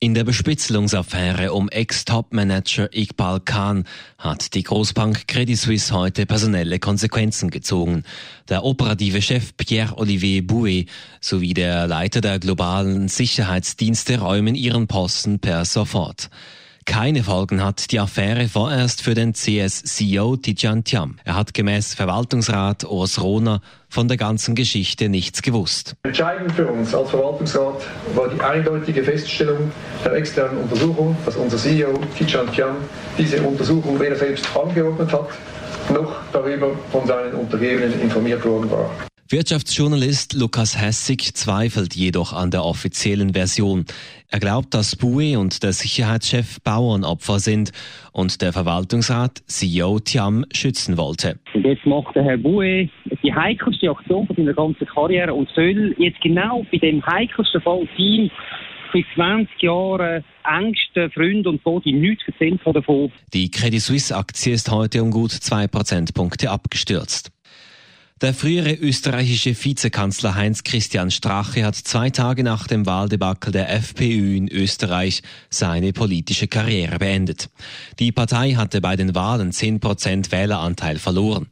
In der Bespitzelungsaffäre um Ex-Top-Manager Iqbal Khan hat die Großbank Credit Suisse heute personelle Konsequenzen gezogen. Der operative Chef Pierre-Olivier Bouet sowie der Leiter der globalen Sicherheitsdienste räumen ihren Posten per sofort. Keine Folgen hat die Affäre vorerst für den CS-CEO Tijan Tiam. Er hat gemäß Verwaltungsrat Urs Rohner von der ganzen Geschichte nichts gewusst. Entscheidend für uns als Verwaltungsrat war die eindeutige Feststellung der externen Untersuchung, dass unser CEO Tijan Tiam diese Untersuchung weder selbst angeordnet hat, noch darüber von seinen Untergebenen informiert worden war. Wirtschaftsjournalist Lukas Hessig zweifelt jedoch an der offiziellen Version. Er glaubt, dass Bui und der Sicherheitschef Bauernopfer sind und der Verwaltungsrat CEO Tiam schützen wollte. Und jetzt macht der Herr Bui die heikelste Aktion von seiner ganzen Karriere und soll jetzt genau bei dem heikelsten Fall Team seit 20 Jahren engsten Freund und Body nichts erzählt davon. Die Credit Suisse Aktie ist heute um gut zwei Prozentpunkte abgestürzt. Der frühere österreichische Vizekanzler Heinz Christian Strache hat zwei Tage nach dem Wahldebakel der FPÖ in Österreich seine politische Karriere beendet. Die Partei hatte bei den Wahlen 10% Wähleranteil verloren.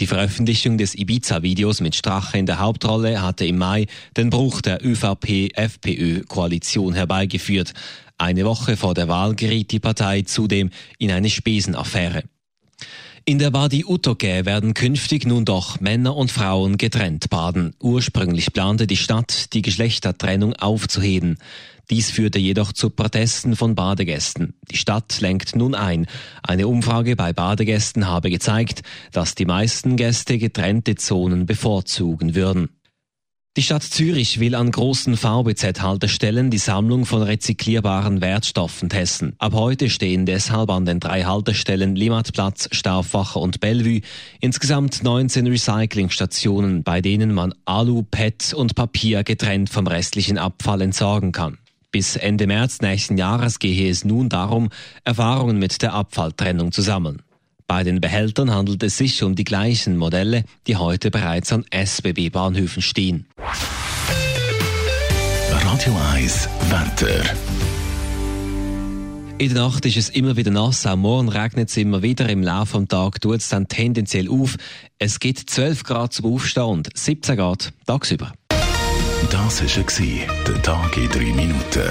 Die Veröffentlichung des Ibiza-Videos mit Strache in der Hauptrolle hatte im Mai den Bruch der ÖVP-FPÖ-Koalition herbeigeführt. Eine Woche vor der Wahl geriet die Partei zudem in eine Spesenaffäre. In der Wadi Utoke werden künftig nun doch Männer und Frauen getrennt baden. Ursprünglich plante die Stadt, die Geschlechtertrennung aufzuheben. Dies führte jedoch zu Protesten von Badegästen. Die Stadt lenkt nun ein. Eine Umfrage bei Badegästen habe gezeigt, dass die meisten Gäste getrennte Zonen bevorzugen würden. Die Stadt Zürich will an großen VBZ-Haltestellen die Sammlung von rezyklierbaren Wertstoffen testen. Ab heute stehen deshalb an den drei Haltestellen Limmatplatz, Stauffacher und Bellevue insgesamt 19 Recyclingstationen, bei denen man Alu, PET und Papier getrennt vom restlichen Abfall entsorgen kann. Bis Ende März nächsten Jahres gehe es nun darum, Erfahrungen mit der Abfalltrennung zu sammeln. Bei den Behältern handelt es sich um die gleichen Modelle, die heute bereits an SBB-Bahnhöfen stehen. Radio 1 Wetter. In der Nacht ist es immer wieder nass, am Morgen regnet es immer wieder, im Laufe des Tages tut es dann tendenziell auf. Es gibt 12 Grad zum Aufstehen und 17 Grad tagsüber. Das war der Tag in 3 Minuten.